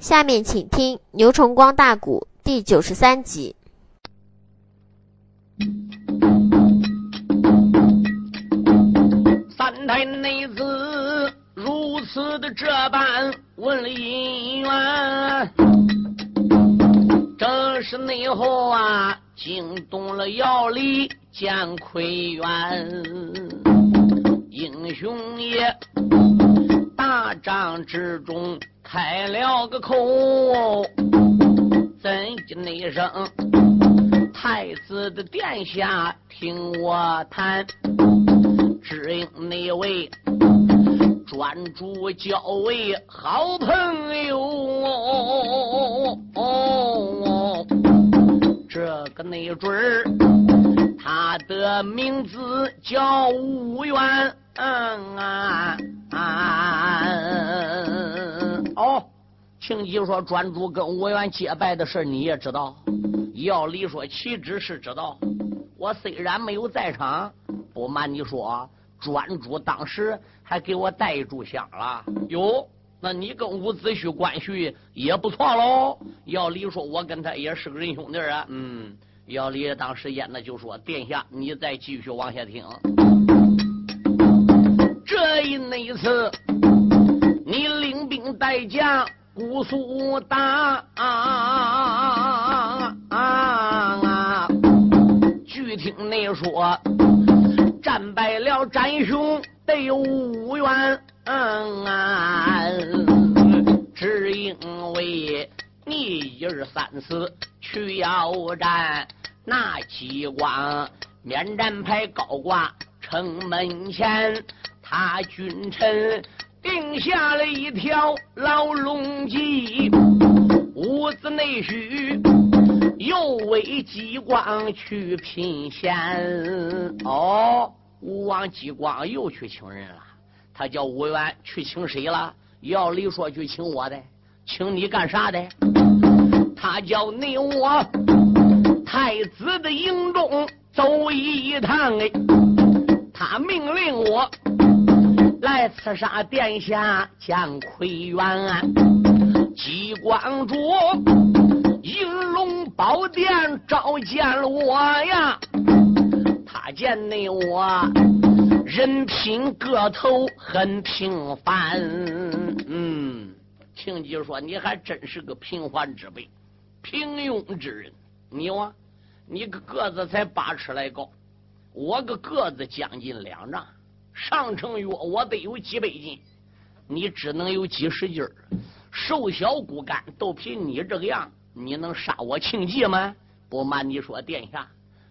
下面请听《牛崇光大鼓》第九十三集。三太内子如此的这般问了姻缘，正是内后啊惊动了姚李见奎元，英雄也大帐之中开了个口，怎的那声太子的殿下听我谈。只因那位专诸交为好朋友，这个那准儿，他的名字叫吴元。哦，庆吉说专诸跟吴元结拜的事你也知道。要理说岂止是知道，我虽然没有在场，不瞒你说。专诸当时还给我带一炷香了哟，那你跟伍子胥关系也不错喽。要理说，我跟他也是个仁兄弟啊。嗯，要理当时演的就说：“殿下，你再继续往下听。这一那一次，你领兵带将姑苏打，据听你说。”战败了战雄得无冤，只因为你一二三四去要战，那激光免战牌高挂城门前，他君臣定下了一条牢笼计，屋子内需又为激光去拼险哦。吴王姬光又去请人了，他叫吴元去请谁了？要理说去请我的，请你干啥的？他叫你我太子的营中走一趟哎，他命令我来刺杀殿下姜奎元。姬光主银龙宝殿召见了我呀。他见你我人品个头很平凡，嗯，听吉说你还真是个平凡之辈，平庸之人。你哇，你个个子才八尺来高，我个个子将近两丈，上称约我得有几百斤，你只能有几十斤瘦小骨干，都凭你这个样，你能杀我庆忌吗？不瞒你说，殿下。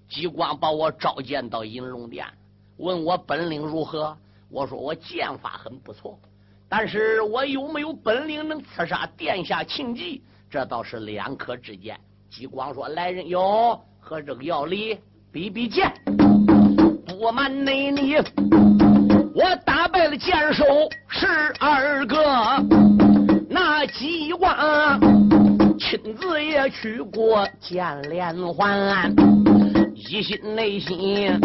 激光把我召见到银龙殿，问我本领如何？我说我剑法很不错，但是我有没有本领能刺杀殿下庆忌？这倒是两可之见。激光说：“来人哟，和这个药理比比剑。”不瞒内你，我打败了剑手十二个，那几万亲自也去过见连环。一心内心，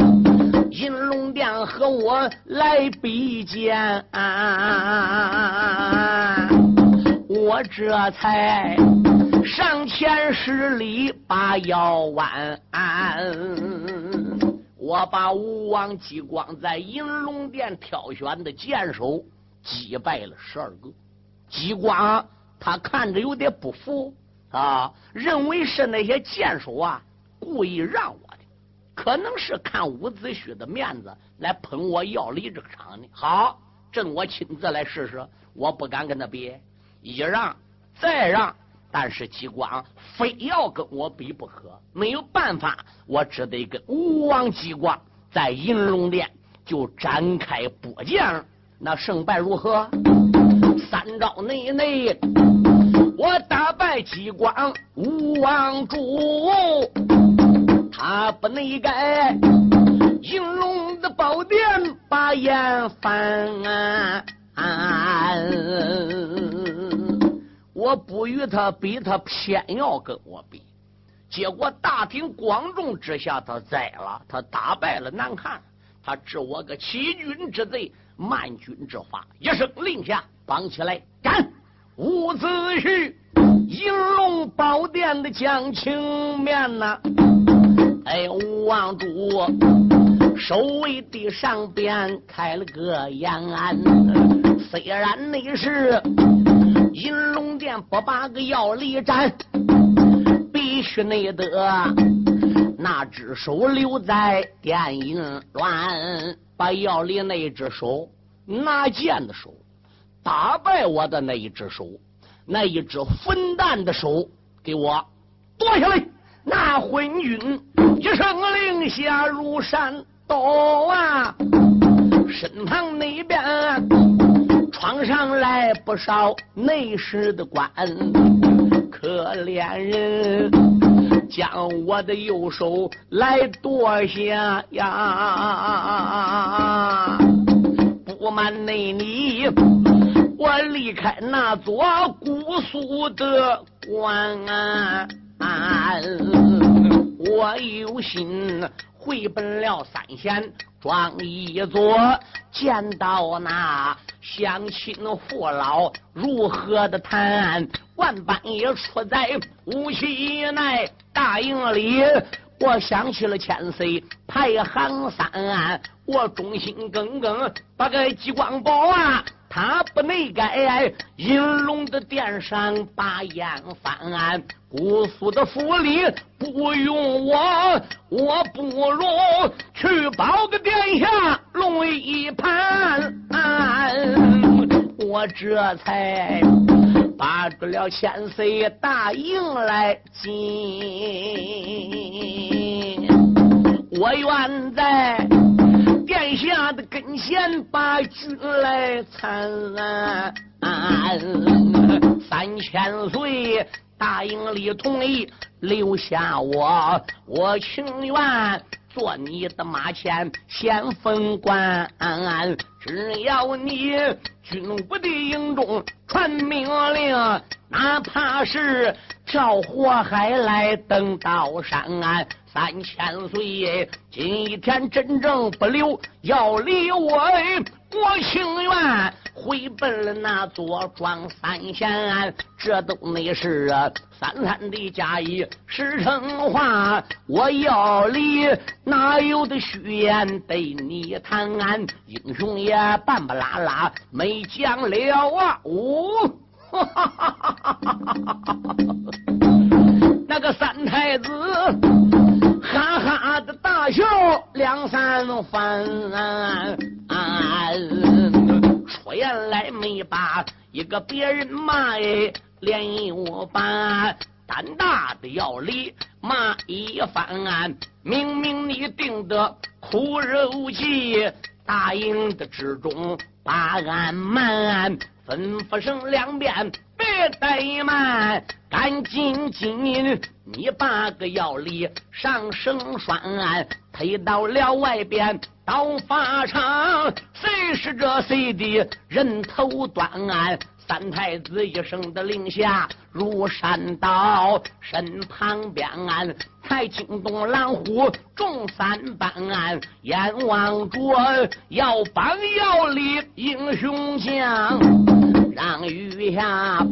银龙殿和我来比肩，我这才上前施礼把腰弯。我把吴王姬光在银龙殿挑选的剑手击败了十二个。姬光他看着有点不服啊，认为是那些剑手啊故意让我的。可能是看伍子胥的面子来捧我要离这个场的。好，朕我亲自来试试，我不敢跟他比，一让再让，但是激光非要跟我比不可，没有办法，我只得跟吴王激光在银龙殿就展开搏将，那胜败如何？三招内内，我打败激光吴王主。他不内改，银龙的宝殿把眼翻。我不与他比，他偏要跟我比。结果大庭广众之下，他栽了，他打败了南汉，他治我个欺君之罪、慢君之法。一声令下，绑起来，斩伍子胥。银龙宝殿的将情面呐。哎，吴王主守卫的上边开了个延安，虽然那是银龙殿不把个要离斩，必须内得那只手留在殿银銮，把要离那一只手拿剑的手打败我的那一只手，那一只混蛋的手给我夺下来。那昏君一声令下入山洞啊，身旁那边闯上来不少内侍的官，可怜人将我的右手来夺下呀！不瞒内你，我离开那座姑苏的关。我有心回奔了三县庄一座，见到那乡亲父老如何的谈？万般也出在无锡内大营里。我想起了千岁排行三，我忠心耿耿把个激光宝啊！他不能改银龙的殿上把眼翻，姑苏的府里不用我，我不如去保个殿下龙一盘，我这才把住了千岁大营来进，我愿在。在下的跟前把军来参，三千岁大营里同意留下我，我情愿做你的马前先锋官，只要你军务的营中传命令，哪怕是跳火海来登刀山。三千岁，今一天真正不留，要离我，我情愿回奔了那座庄三县。这都那是三三的假意实诚话，我要离，哪有的虚言对你谈？英雄也半不拉拉没讲了啊！哦，哈哈哈那个三太子。哈哈的大笑两三番，出言来没把一个别人骂哎，连我把胆大的要离骂一番。明明你定的苦肉计，答应的之中把俺慢，吩咐声两遍。别怠慢，赶紧紧，你把个药力上绳拴，推到了外边刀法场，谁是这谁的人头断案？三太子一声的令下入山道，身旁边才惊动狼虎众三班，眼望着要帮要立英雄将。让余下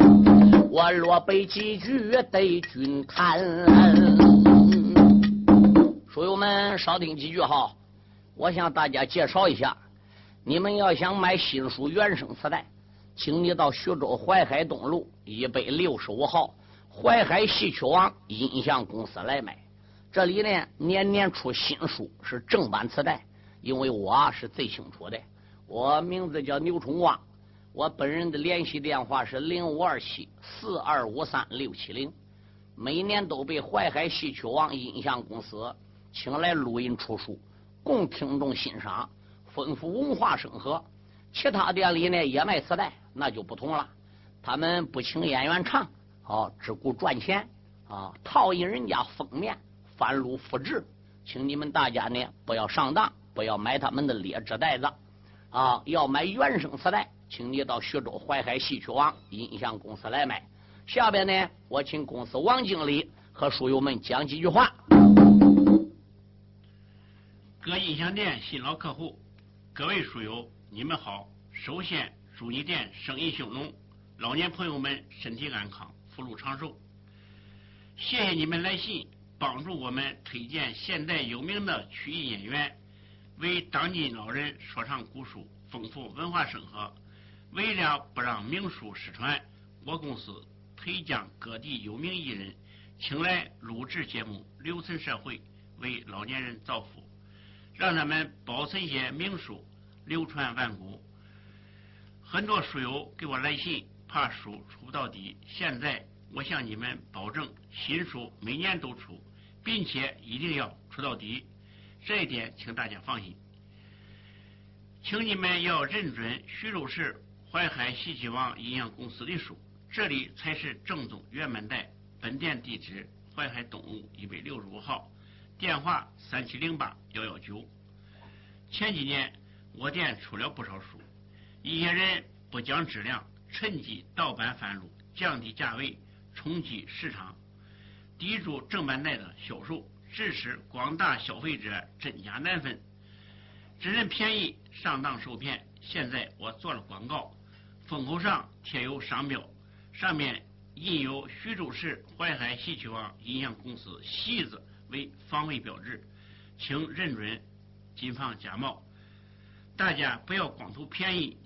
我落背几句对君谈。书友们少听几句哈，我向大家介绍一下。你们要想买新书原声磁带，请你到徐州淮海东路一百六十五号淮海戏曲网音像公司来买。这里呢年年出新书，是正版磁带，因为我是最清楚的。我名字叫牛春光。我本人的联系电话是零五二七四二五三六七零，每年都被淮海戏曲网音像公司请来录音出书，供听众欣赏，丰富文化生活。其他店里呢也卖磁带，那就不同了，他们不请演员唱，啊，只顾赚钱啊，套印人家封面，翻录复制，请你们大家呢不要上当，不要买他们的劣质袋子，啊，要买原声磁带。请你到徐州淮海戏曲网音像公司来买。下边呢，我请公司王经理和书友们讲几句话。各音像店新老客户，各位书友，你们好。首先祝你店生意兴隆，老年朋友们身体安康，福禄长寿。谢谢你们来信，帮助我们推荐现代有名的曲艺演员，为当今老人说唱古书，丰富文化生活。为了不让名书失传，我公司推将各地有名艺人请来录制节目，留存社会，为老年人造福，让他们保存些名书，流传万古。很多书友给我来信，怕书出不到底。现在我向你们保证，新书每年都出，并且一定要出到底。这一点，请大家放心。请你们要认准徐州市淮海戏曲网阴阳公司的书，这里才是正宗原版带。本店地址：淮海东路一百六十五号，电话：三七零八幺幺九。前几年我店出了不少书。一些人不讲质量，趁机盗版贩入，降低价位，冲击市场，抵住正版带的销售，致使广大消费者真假难分，只认便宜，上当受骗。现在我做了广告，封口上贴有商标，上面印有徐州市淮海戏曲网音像公司“戏”字为防伪标志，请认准，谨防假冒。大家不要光图便宜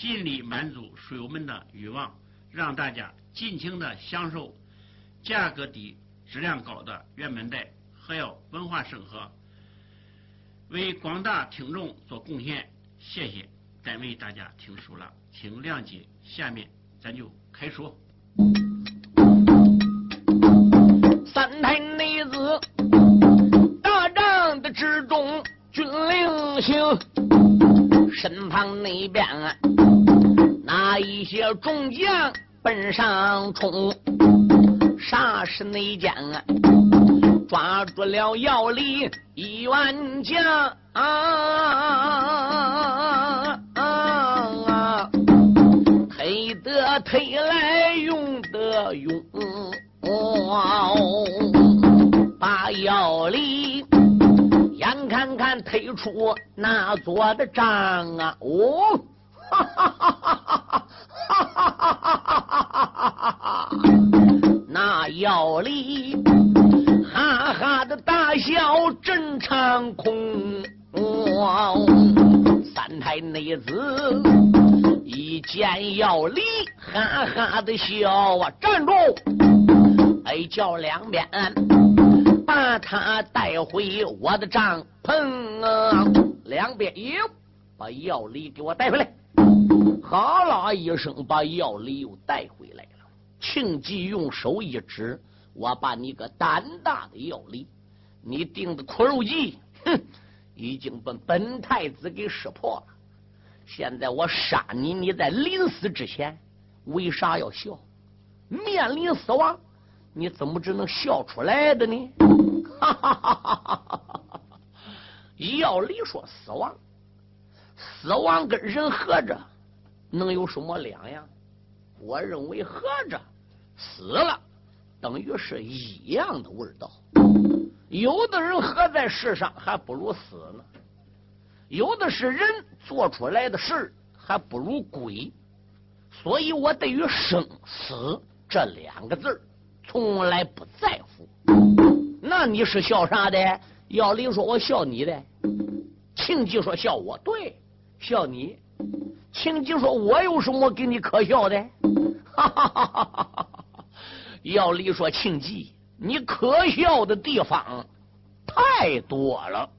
尽力满足书友们的欲望，让大家尽情的享受价格低、质量高的原版带，还要文化生活，为广大听众做贡献。谢谢，单为大家听书了，请谅解。下面咱就开说。三台内子，大帐的之中。军令行，身旁那边那一些众将奔上冲，啥时内间啊？抓住了要里一万将啊！推得推来用得用，把要里。看看推出那座的帐啊，哦，哈哈哈哈哈哈哈哈哈哈哈哈！那腰里哈哈的大笑震长空，三太内子一见要离，哈哈的笑啊，站住！哎，叫两边。把他带回我的帐篷啊！两边哟，把药力给我带回来。哈啦一声，把药力又带回来了。庆忌用手一指：“我把你个胆大的药力，你定的苦肉计，哼，已经把本太子给识破了。现在我杀你，你在临死之前为啥要笑？面临死亡。”你怎么只能笑出来的呢？哈哈哈哈哈！要理说死亡，死亡跟人活着能有什么两样？我认为活着死了等于是一样的味道。有的人活在世上还不如死呢，有的是人做出来的事还不如鬼。所以我对于生死这两个字。从来不在乎，那你是笑啥的？要李说，我笑你的。庆吉说笑我，对，笑你。庆吉说，我有什么给你可笑的？哈哈哈哈哈哈！要李说，庆吉，你可笑的地方太多了。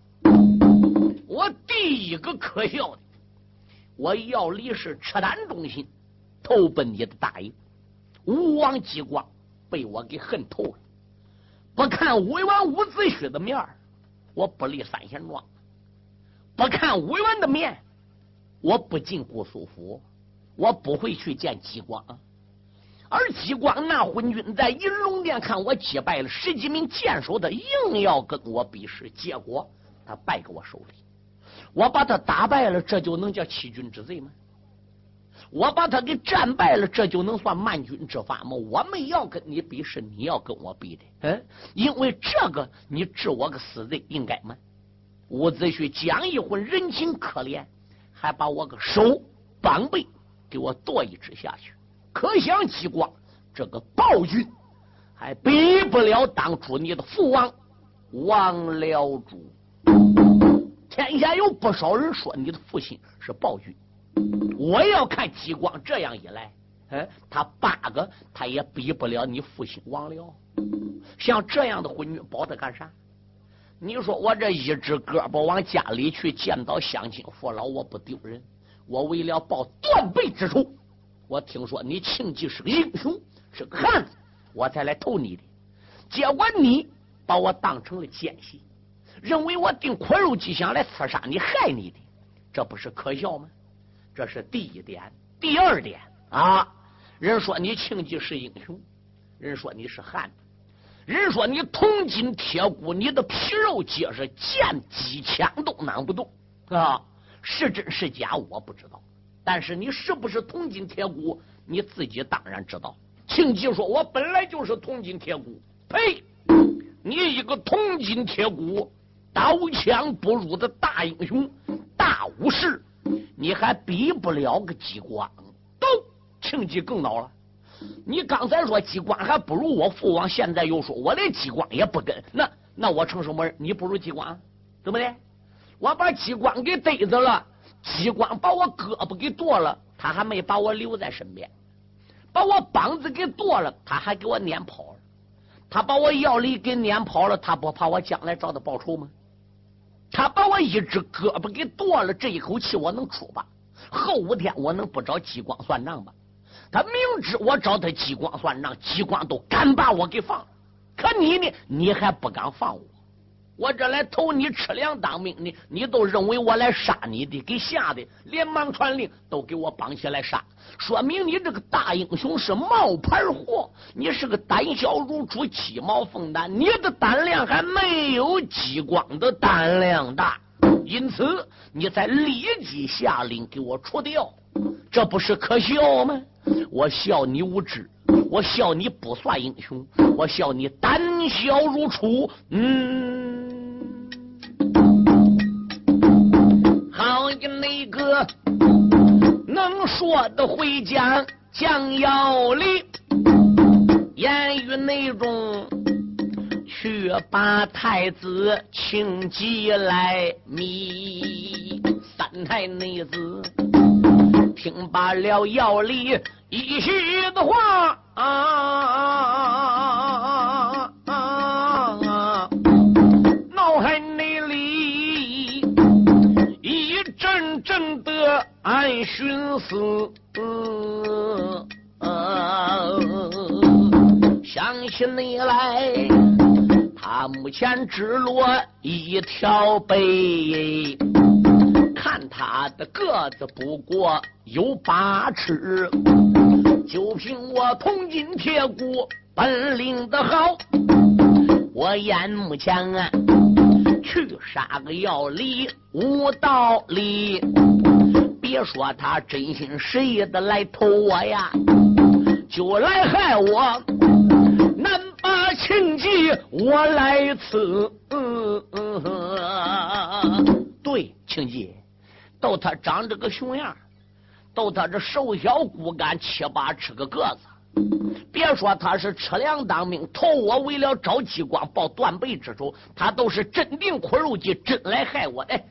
我第一个可笑的，我要离是赤胆忠心，投奔你的大营，吴王姬光。被我给恨透了，不看委员伍子胥的面我不立三贤庄；不看委员的面，我不进姑苏府，我不会去见姬光。而激光那昏君在银龙殿看我击败了十几名剑手，他硬要跟我比试，结果他败给我手里。我把他打败了，这就能叫欺君之罪吗？我把他给战败了，这就能算慢军之法吗？我们要跟你比，是你要跟我比的，嗯，因为这个你治我个死罪，应该吗？伍子胥讲一回人情可怜，还把我个手绑背给我剁一只下去。可想激光这个暴君，还比不了当初你的父王王辽主。天下有不少人说你的父亲是暴君。我要看激光这样一来，嗯，他八个他也比不了你父亲王辽。像这样的婚女保他干啥？你说我这一只胳膊往家里去见到乡亲父老，我不丢人。我为了报断背之仇，我听说你庆忌是个英雄，是个汉子，我才来投你的。结果你把我当成了奸细，认为我定苦肉计想来刺杀你、害你的，这不是可笑吗？这是第一点，第二点啊，人说你庆忌是英雄，人说你是汉子，人说你铜筋铁骨，你的皮肉结实，剑机枪都拿不动啊，是真是假我不知道，但是你是不是铜筋铁骨，你自己当然知道。庆忌说：“我本来就是铜筋铁骨。”呸！你一个铜筋铁骨、刀枪不入的大英雄、大武士。你还比不了个激光，都庆忌更恼了。你刚才说激光还不如我父王，现在又说我连激光也不跟，那那我成什么人？你不如激光，怎么的？我把激光给逮着了，激光把我胳膊给剁了，他还没把我留在身边；把我膀子给剁了，他还给我撵跑了。他把我药力给撵跑了，他不怕我将来找他报仇吗？他把我一只胳膊给剁了，这一口气我能出吧？后五天我能不找激光算账吗？他明知我找他激光算账，激光都敢把我给放了。可你呢？你还不敢放我？我这来投你吃粮当兵呢，你都认为我来杀你的，给吓得连忙传令，都给我绑起来杀。说明你这个大英雄是冒牌货，你是个胆小如猪、鸡毛凤胆，你的胆量还没有激光的胆量大，因此你才立即下令给我除掉，这不是可笑吗？我笑你无知，我笑你不算英雄，我笑你胆小如鼠。嗯，个。能说的会讲讲要理，言语内容却把太子请进来密。三太内子听罢了要理一席的话啊。啊俺寻思，想起你来，他目前只落一条背，看他的个子不过有八尺，就凭我铜筋铁骨本领的好，我眼目前啊。去杀个要理无道理，别说他真心实意的来投我呀，就来害我，难把情计我来刺。对，情计，逗他长这个熊样，逗他这瘦小骨干七八尺个个子。别说他是吃粮当兵，投我为了找机关报断背之仇，他都是真定苦肉计，真来害我。哎，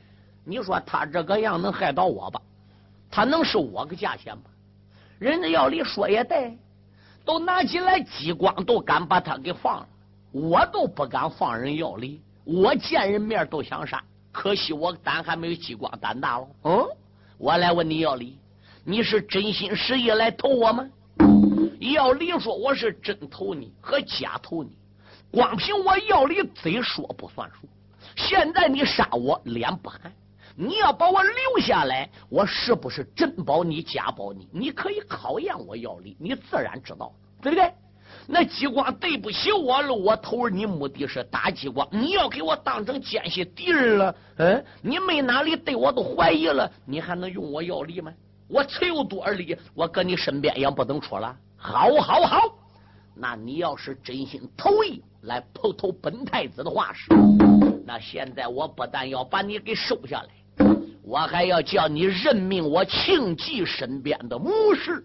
你说他这个样能害到我吧？他能是我个价钱吗？人家要理说也对，都拿起来激光都敢把他给放了，我都不敢放人要理。我见人面都想杀，可惜我胆还没有激光胆大了。嗯，我来问你要理，你是真心实意来投我吗？要理说我是真投你和假投你，光凭我要理嘴说不算数。现在你杀我脸不寒，你要把我留下来，我是不是真保你假保你？你可以考验我要力，你自然知道。对不对？那激光对不起我了，我投，你目的是打激光，你要给我当成奸细敌人了，嗯，你没哪里对我都怀疑了，你还能用我要力吗？我持有多少力，我搁你身边也不能出了。好，好，好，那你要是真心投意来投投本太子的话是，那现在我不但要把你给收下来，我还要叫你任命我庆忌身边的谋士，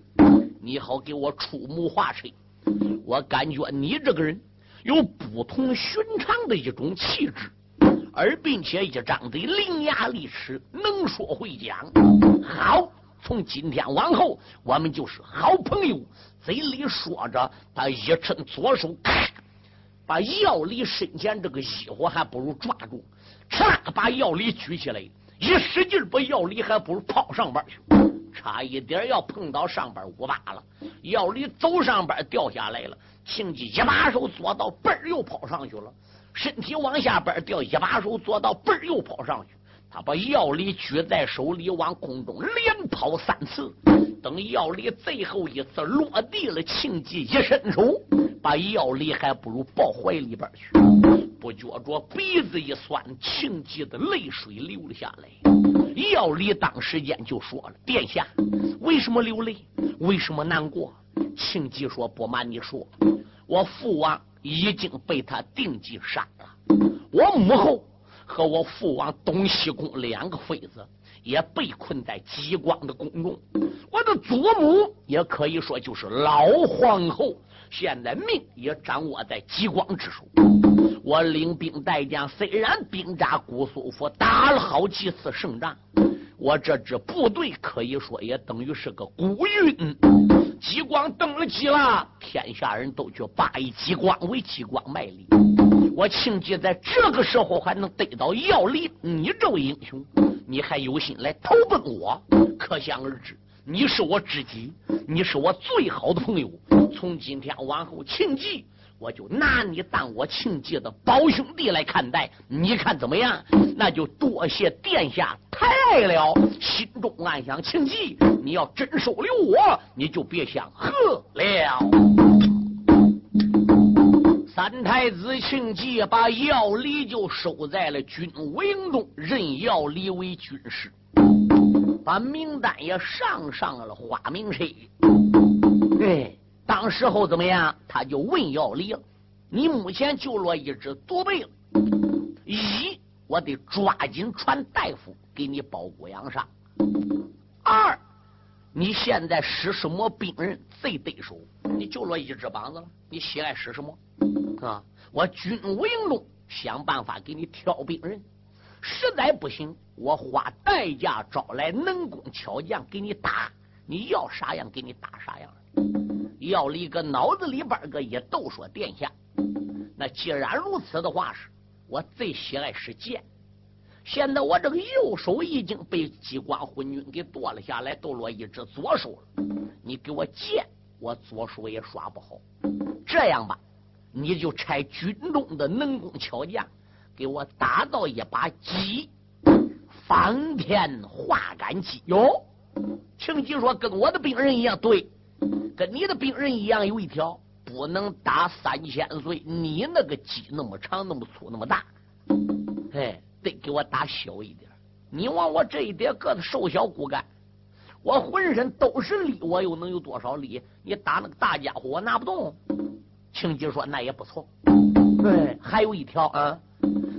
你好给我出谋划策。我感觉你这个人有不同寻常的一种气质，而并且一张嘴伶牙俐齿，能说会讲。好，从今天往后，我们就是好朋友。嘴里说着，他一伸左手，咔把药里身前这个衣服还不如抓住，哧，把药里举起来，一使劲把药里还不如跑上边去。差一点要碰到上边五八了，药里走上边掉下来了。庆忌一把手左到背儿又跑上去了，身体往下边掉，一把手左到背儿又跑上去。他把药里举在手里，往空中连跑三次。等药里最后一次落地了，庆忌一伸手，把药里还不如抱怀里边去。不觉着鼻子一酸，庆忌的泪水流了下来。药里当时间就说了：“殿下，为什么流泪？为什么难过？”庆忌说：“不瞒你说，我父王已经被他定计杀了。我母后和我父王东西宫两个妃子也被困在极光的宫中。我的祖母也可以说就是老皇后，现在命也掌握在极光之手。”我领兵带将，虽然兵扎姑苏府，打了好几次胜仗，我这支部队可以说也等于是个孤军。激光登了基了，天下人都去拜以激光为激光卖力。我庆忌在这个时候还能得到要礼，你这位英雄，你还有心来投奔我，可想而知，你是我知己，你是我最好的朋友。从今天往后，庆忌。我就拿你当我庆忌的宝兄弟来看待，你看怎么样？那就多谢殿下太爱了。心中暗想：庆忌，你要真收留我，你就别想喝了。三太子庆忌把药礼就收在了军营中，任药礼为军师，把名单也上上了花名册。哎。当时候怎么样？他就问药理了：“你目前就落一只毒病，一我得抓紧传大夫给你包谷养伤；二你现在使什么病人最得手？你就落一只膀子了，你喜爱使什么？啊！我军务营中想办法给你挑病人，实在不行，我花代价招来能工巧匠给你打，你要啥样给你打啥样。”要了一个脑子里边个也都说殿下，那既然如此的话是，我最喜爱是剑。现在我这个右手已经被机关昏君给剁了下来，都落一只左手了。你给我剑，我左手也耍不好。这样吧，你就差军中的能工巧匠给我打造一把戟，方天画杆戟。哟，庆吉说跟我的病人一样，对。跟你的病人一样，有一条不能打三千岁。你那个鸡那么长、那么粗、那么大，哎，得给我打小一点。你往我这一点个子瘦小骨干，我浑身都是力，我又能有多少力？你打那个大家伙，我拿不动。青吉说：“那也不错。”对，还有一条啊，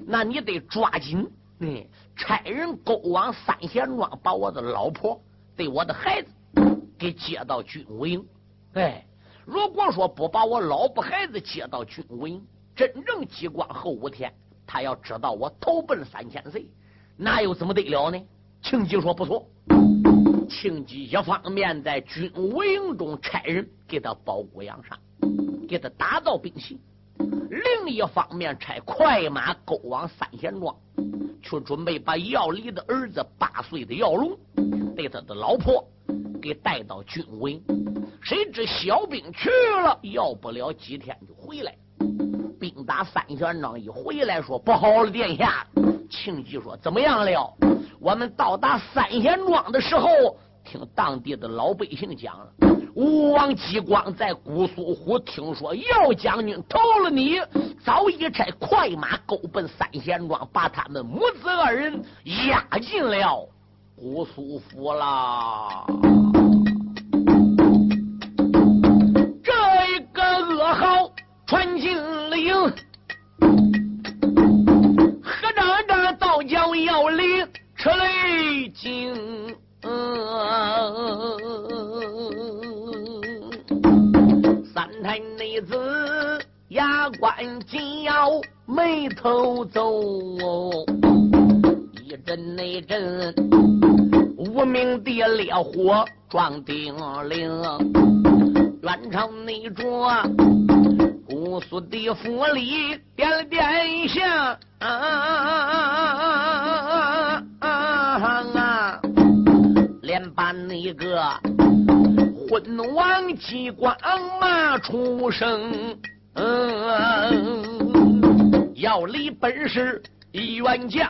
那你得抓紧，嗯，差人勾往三贤庄，把我的老婆对我的孩子给接到军务营。哎，如果说不把我老婆孩子接到军务营，真正机关后五天，他要知道我投奔三千岁，那又怎么得了呢？庆吉说不错，庆吉一方面在军务营中差人给他保谷养伤，给他打造兵器；另一方面差快马勾往三贤庄，去准备把药离的儿子八岁的药龙，对他的老婆给带到军委。谁知小兵去了，要不了几天就回来。兵打三贤庄一回来，说不好了，殿下。庆忌说怎么样了？我们到达三贤庄的时候，听当地的老百姓讲了，吴王姬光在姑苏湖听说姚将军投了你，早已差快马勾奔三贤庄，把他们母子二人押进了姑苏府啦。这一个噩耗传进了营，何张张道将要领车雷惊。三太内子牙关紧咬，眉头皱，一阵那阵无名的烈火撞顶岭，元朝内着姑苏的府里点了点香。啊啊啊啊啊啊啊连把那个昏王机关骂出声，要离本是一员将，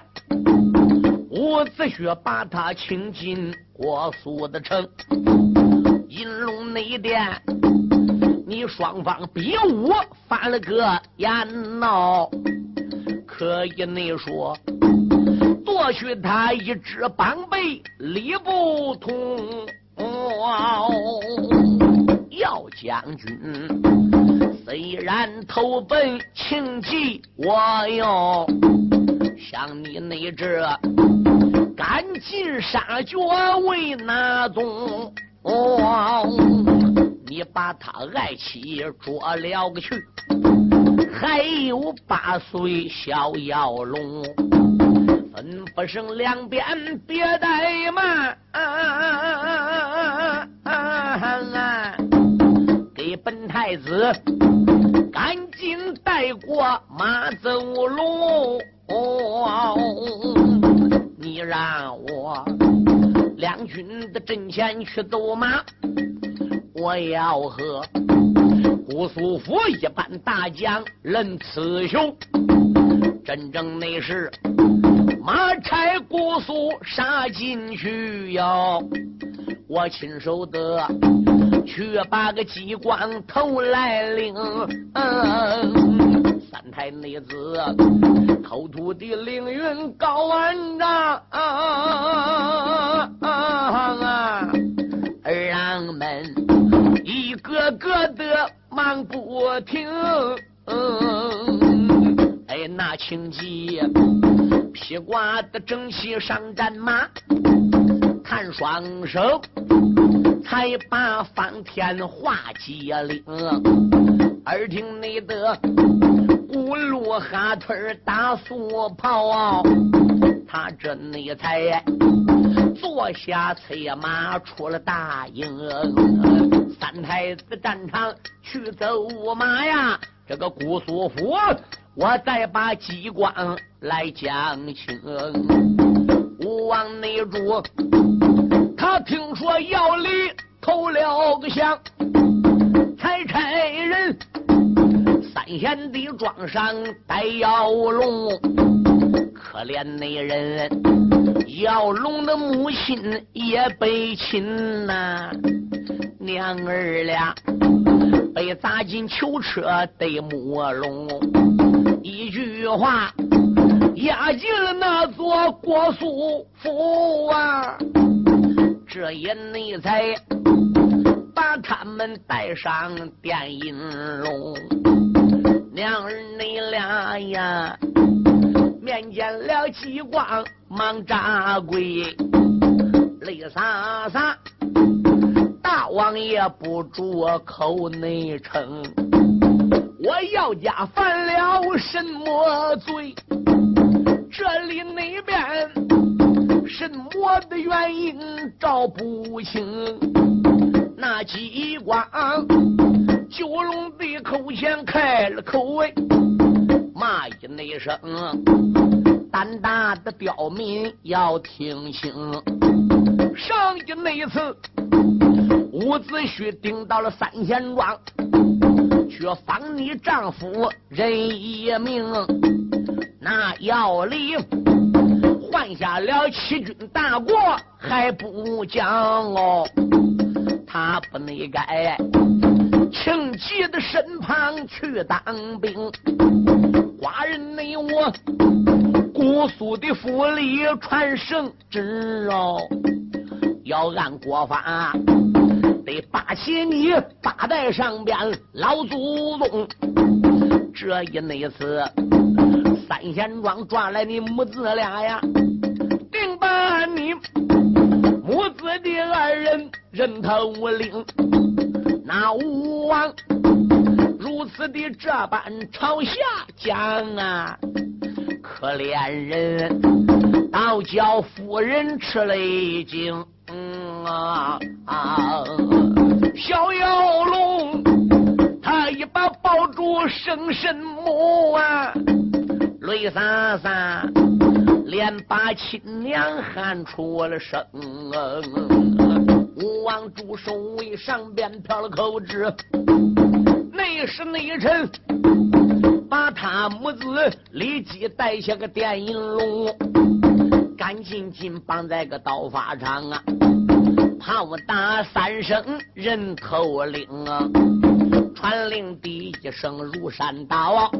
伍子胥把他请进郭苏的城，银龙内殿，你双方比武翻了个眼闹，可以你说。夺取他一支帮备，理不通。姚将军虽然投奔秦晋，我哟像你那只赶尽杀绝为哪种？你把他爱妻捉了个去，还有八岁小妖龙。吩咐声两边别怠慢，给本太子赶紧带过马走龙。你让我两军的阵前去走马，我要和姑苏府一般大将论雌雄，真正那是。马差姑苏杀进去哟，我亲手的去把个机关头来领。嗯三太内子口吐的凌云高万丈，儿郎们一个个的忙不停。哎，那情急。披挂的正气上战马，弹双手，才把方天画戟领。耳听你的咕噜哈腿打素袍，他这内才坐下催马出了大营。三太子战场去走马呀，这个姑苏府。我再把机关来讲清。吴王内主，他听说要离投了个降，才差人三贤的庄上带姚龙。可怜那人，姚龙的母亲也被擒呐，娘儿俩被砸进囚车得木笼。一句话压进了那座郭苏府啊！这也内才把他们带上电银龙，娘儿你俩呀，面见了激光，忙扎跪，泪洒洒，大王爷不住口内称。我姚家犯了什么罪？这里那边什么的原因找不清。那机关九龙的口前开了口哎，骂一那声，胆大的刁民要听清。上一那一次，伍子胥顶到了三贤庄。却放你丈夫人一命，那要离换下了七军大国还不讲哦。他不内该，情急的身旁去当兵。寡人内我姑苏的府里传圣旨哦，要按国法得把起你八代上边老祖宗。这一那次三贤庄抓来你母子俩呀，定把你母子的二人任他无领。那吴王如此的这般朝下讲啊，可怜人倒叫夫人吃了一惊。嗯啊啊，小妖龙他。一把抱住生身母啊，泪洒洒，连把亲娘喊出了声。吴王主手为上边飘了口纸，内侍内臣把他母子立即带下个电银龙，赶紧紧绑在个刀法上啊，炮打三声人头领啊。传令第一声如山倒，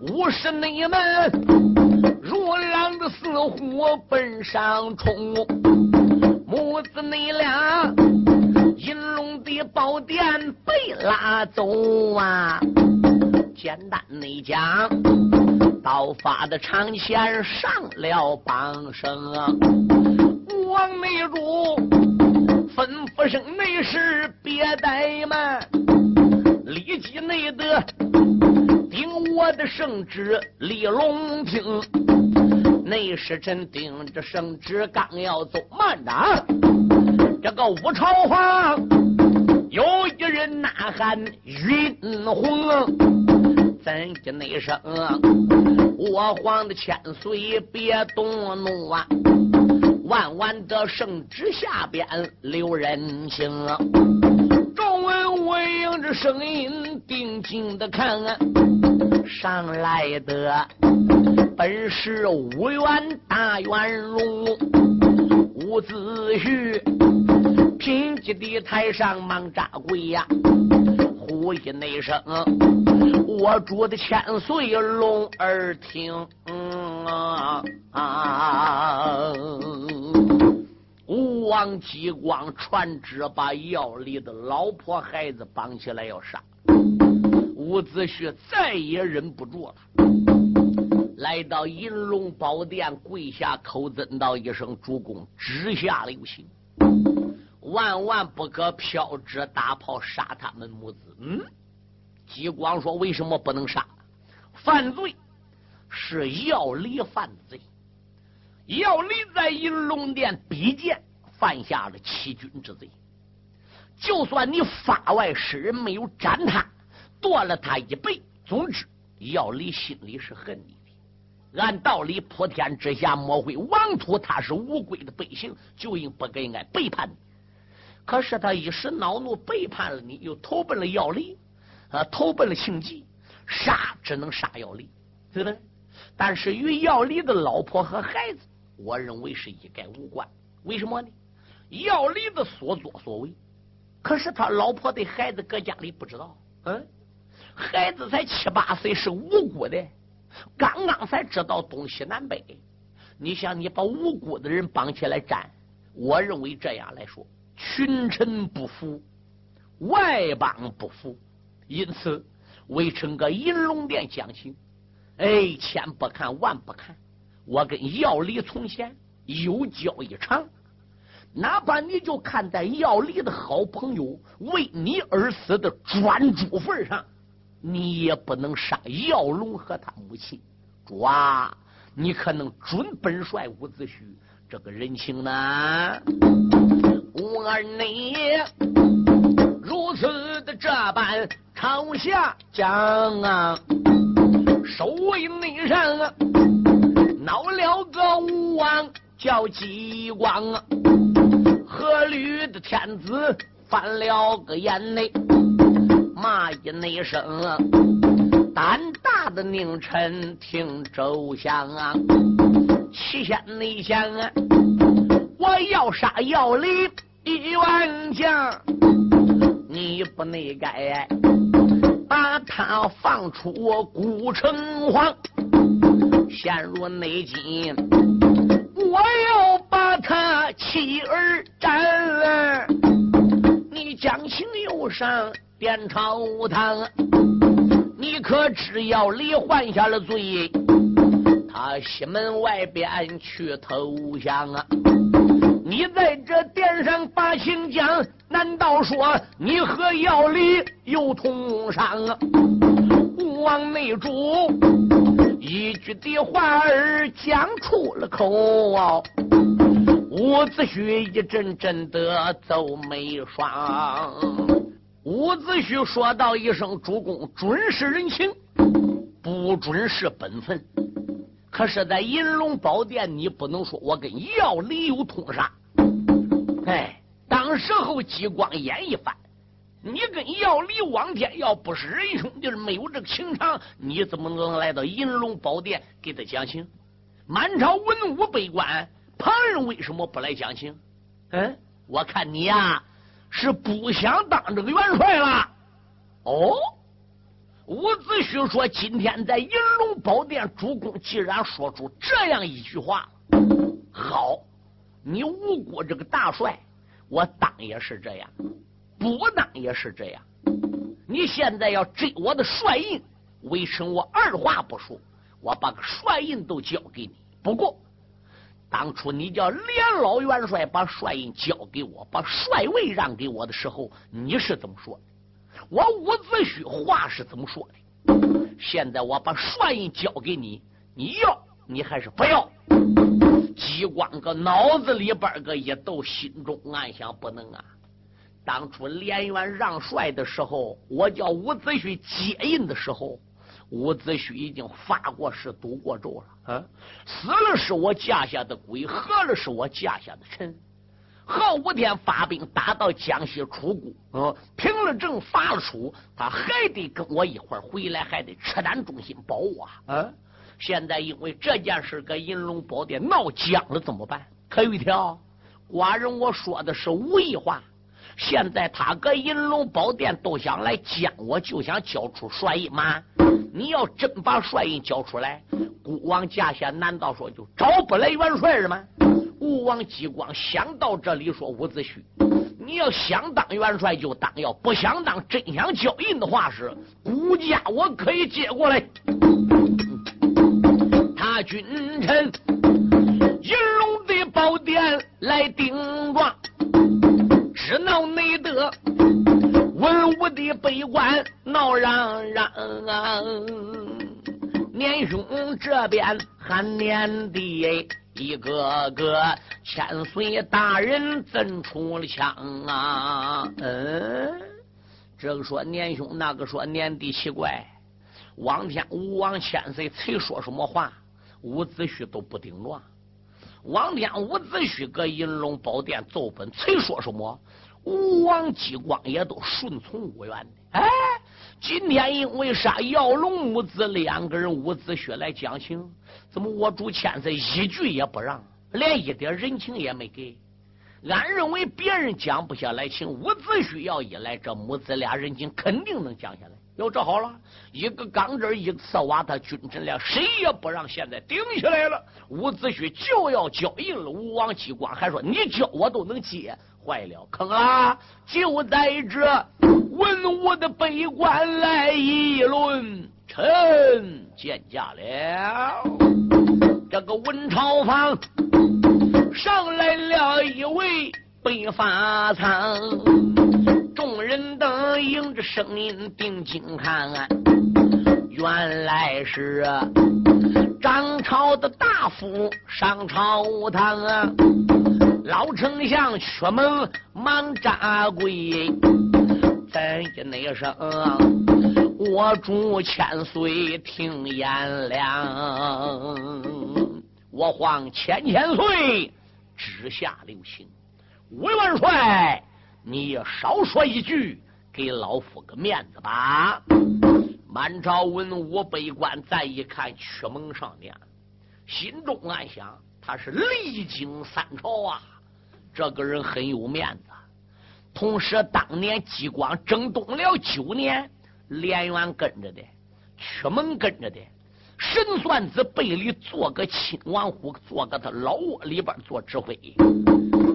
武士你们如狼的似虎奔上冲，母子你俩银龙的宝殿被拉走啊！简单内讲，刀法的长线上了榜声啊！王内主吩咐声内侍别怠慢。立即内得顶我的圣旨李龙厅，内侍臣顶着圣旨刚要走，慢着！这个武朝皇有一人呐喊云红，怎的那声？我皇的千岁别动怒啊！万万的圣旨下边留人情。声音，定睛的看，啊上来的本是五元大元龙伍子胥，贫瘠的台上忙扎跪呀，呼一那声，我主的千岁龙儿听啊啊！王继光传旨，把药里的老婆孩子绑起来要杀。伍子胥再也忍不住了，来到银龙宝殿，跪下口尊道一声：“主公，旨下留情，万万不可飘着大炮杀他们母子。”嗯，继光说：“为什么不能杀？犯罪是药离犯罪。”要离在银龙殿比剑，犯下了欺君之罪。就算你法外施人没有斩他，剁了他一辈，总之要离心里是恨你的。按道理，普天之下莫非王土，他是无归的百姓，就应不该应该背叛你。可是他一时恼怒，背叛了你，又投奔了药离，啊，投奔了庆忌，杀只能杀药离，对不对？但是与药离的老婆和孩子。我认为是一概无关，为什么呢？药离的所作所为，可是他老婆的孩子搁家里不知道。嗯，孩子才七八岁，是无辜的，刚刚才知道东西南北。你想，你把无辜的人绑起来斩，我认为这样来说，群臣不服，外邦不服，因此微臣搁银龙殿讲情，哎，千不看万不看。我跟药离从前有交一场，哪怕你就看在药离的好朋友为你而死的专诸份上，你也不能杀药龙和他母亲。主啊，你可能准本帅伍子胥这个人情呢？我儿你如此的这般朝下讲啊，守卫内上啊。闹了个吴王叫激光啊，河吕的天子翻了个眼泪，骂一那声，胆大的佞臣听周详啊，七仙内想啊，我要杀要离一万将。你不内该把他放出古城隍，陷入内金，我要把他妻儿斩了。你将情又上殿朝堂，你可知要李犯下了罪，他西门外边去投降啊！你在这殿上把情讲，难道说你和要李有同伤啊？吴王内主一句的话儿讲出了口，伍子胥一阵阵的皱眉霜。伍子胥说道一声：“主公准是人情，不准是本分。”可是，在银龙宝殿，你不能说我跟姚李有通杀。哎，当时候激光眼一翻，你跟要李往天要不是仁兄弟，没有这个情长，你怎么能来到银龙宝殿给他讲情？满朝文武百官，旁人为什么不来讲情？嗯，我看你呀，是不想当这个元帅了。哦。伍子胥说：“今天在银龙宝殿，主公既然说出这样一句话，好，你无辜这个大帅，我当也是这样，不当也是这样。你现在要追我的帅印，微臣我二话不说，我把个帅印都交给你。不过，当初你叫连老元帅把帅印交给我，把帅位让给我的时候，你是怎么说的？”我伍子胥话是怎么说的？现在我把帅印交给你，你要你还是不要？激光个脑子里边个一斗，心中暗想：不能啊！当初连元让帅的时候，我叫伍子胥接应的时候，伍子胥已经发过誓、赌过咒了。啊，死了是我架下的鬼，活了是我架下的臣。后五天发兵打到江西楚国，嗯，平了政，发了楚，他还得跟我一块回来，还得赤胆忠心保我。啊，现在因为这件事搁银龙宝殿闹僵了，怎么办？可有一条，寡人我说的是无意话。现在他搁银龙宝殿都想来将我，就想交出帅印吗？你要真把帅印交出来，孤王驾下难道说就找不来元帅了吗？吴王激光想到这里，说：“伍子胥，你要想当元帅就当，要不想当，真想交印的话是，孤家我可以接过来。他君臣银龙的宝殿来顶撞，只闹内德文武的悲官闹嚷嚷啊！年兄这边喊年弟。”一个个千岁大人怎出了枪啊？嗯，这个说年兄，那个说年弟，奇怪，王天武王千岁谁说什么话，伍子胥都不顶撞。王天武子胥搁银龙宝殿奏本，谁说什么，吴王姬光也都顺从无怨的。哎，今天因为啥？耀龙母子两个人，伍子胥来讲情。怎么我主千岁一句也不让，连一点人情也没给？俺认为别人讲不下来情，伍子胥要一来，这母子俩人情肯定能讲下来。要这好了，一个钢针一刺瓦，他君臣俩谁也不让，现在顶起来了。伍子胥就要交印了，吴王姬光还说你交我都能接，坏了，坑啊！就在这文武的悲观来议论，臣见驾了。这个文朝房上来了一位白发苍，众人都迎着声音定睛看，原来是张朝的大夫上朝堂啊！老丞相屈门忙扎跪，咱一那声，我主千岁听言了。我皇千千岁，指下留情。魏元帅，你也少说一句，给老夫个面子吧。满朝文武百官再一看屈蒙上殿，心中暗想：他是历经三朝啊，这个人很有面子。同时，当年激光征东辽九年，连元跟着的，曲蒙跟着的，神算子背里做个亲王虎，做个他老窝里边做指挥。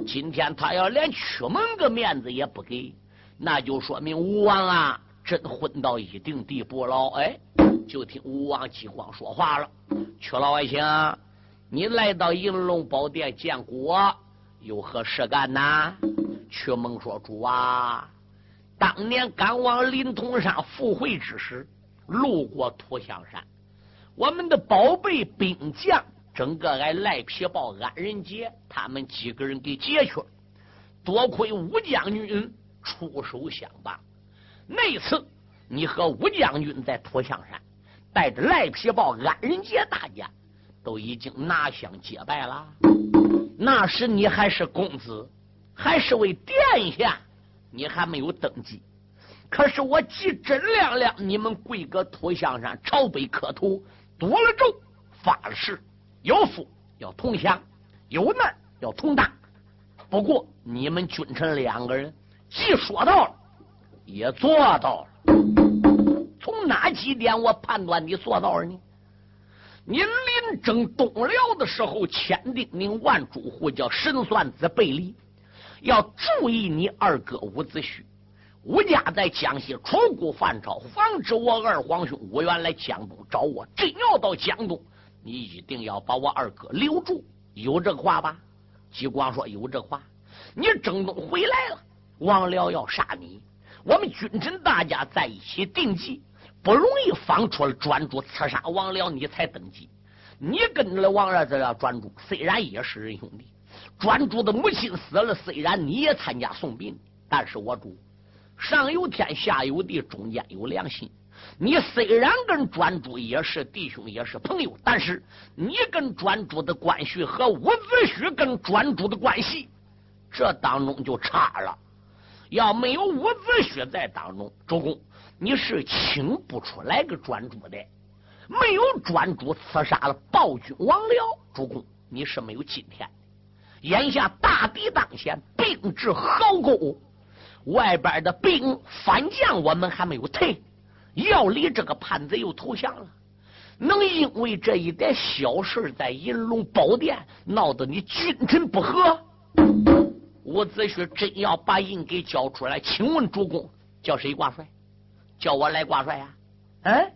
今天他要连曲门个面子也不给，那就说明吴王啊，真混到一定地步了。哎，就听吴王激光说话了：“曲老爱卿，你来到银龙宝殿见过，有何事干呐？”屈蒙说：“主啊，当年赶往临潼山赴会之时，路过土香山，我们的宝贝兵将，整个挨赖皮豹、安仁杰他们几个人给劫去了。多亏武将军出手相帮。那次你和武将军在土香山，带着赖皮豹、安仁杰大家，都已经拿香结拜了。那时你还是公子。”还是为殿下，你还没有登基。可是我急真亮亮，你们贵阁土香山朝北磕头，夺了咒，发了誓，有福要同享，有难要同当。不过你们君臣两个人，既说到了，也做到了。从哪几点我判断你做到了呢？您临征东辽的时候，千叮咛万嘱咐，叫神算子背离。要注意你二哥伍子胥，吴家在江西出谷犯朝，防止我二皇兄伍元来江东找我。真要到江东，你一定要把我二哥留住。有这话吧？吉光说有这话。你征东回来了，王辽要杀你，我们君臣大家在一起定计，不容易放出了专诸刺杀王辽，你才登基。你跟着王二这要专诸，虽然也是人兄弟。专诸的母亲死了，虽然你也参加送殡，但是我主上有天，下有地，中间有良心。你虽然跟专诸也是弟兄，也是朋友，但是你跟专诸的关系和伍子胥跟专诸的关系，这当中就差了。要没有伍子胥在当中，主公你是请不出来个专诸的。没有专诸刺杀了暴君王僚，主公你是没有今天。眼下大敌当前，兵至壕沟，外边的兵反将我们还没有退，要离这个叛贼又投降了，能因为这一点小事在银龙宝殿闹得你君臣不和？伍子胥真要把印给交出来，请问主公叫谁挂帅？叫我来挂帅呀？嗯，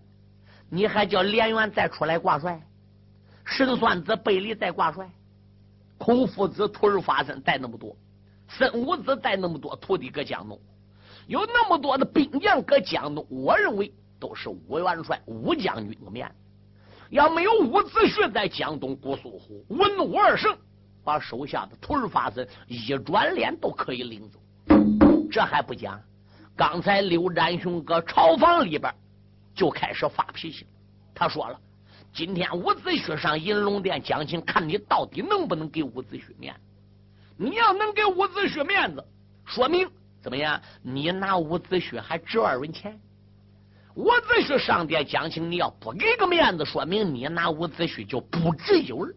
你还叫连元再出来挂帅？神算子背离再挂帅？孔夫子徒儿发身带那么多，孙武子带那么多徒弟搁江东，有那么多的兵将搁江东，我认为都是武元帅、武将军的面子。要没有伍子胥在江东，姑苏虎文武二圣把手下的徒儿发身一转脸都可以领走。这还不讲，刚才刘占雄搁朝房里边就开始发脾气，他说了。今天伍子胥上银龙殿讲情，看你到底能不能给伍子胥面子。你要能给伍子胥面子，说明怎么样？你拿伍子胥还值二文钱。伍子胥上殿讲情，你要不给个面子，说明你拿伍子胥就不值一文。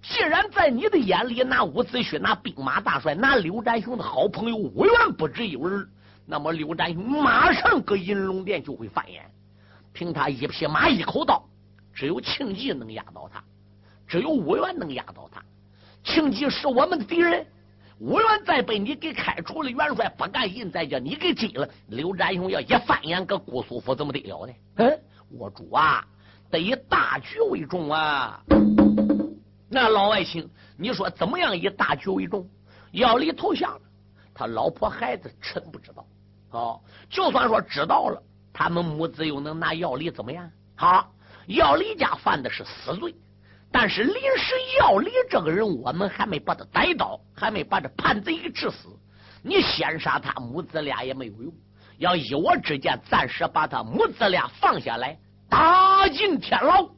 既然在你的眼里拿伍子胥、拿兵马大帅、拿刘占雄的好朋友伍元不值一文，那么刘占雄马上搁银龙殿就会翻眼。凭他一匹马、一口刀。只有庆忌能压倒他，只有武元能压倒他。庆忌是我们的敌人，武元再被你给开除了元帅，不干硬再叫你给追了。刘占雄要一翻眼，搁姑苏府怎么得了呢？嗯，我主啊，得以大局为重啊。那老外卿，你说怎么样以大局为重？要离投降，他老婆孩子臣不知道。哦，就算说知道了，他们母子又能拿药离怎么样？好。药李家犯的是死罪，但是临时要离这个人，我们还没把他逮到，还没把这叛贼给治死。你先杀他母子俩也没有用，要依我之见，暂时把他母子俩放下来，打进天牢。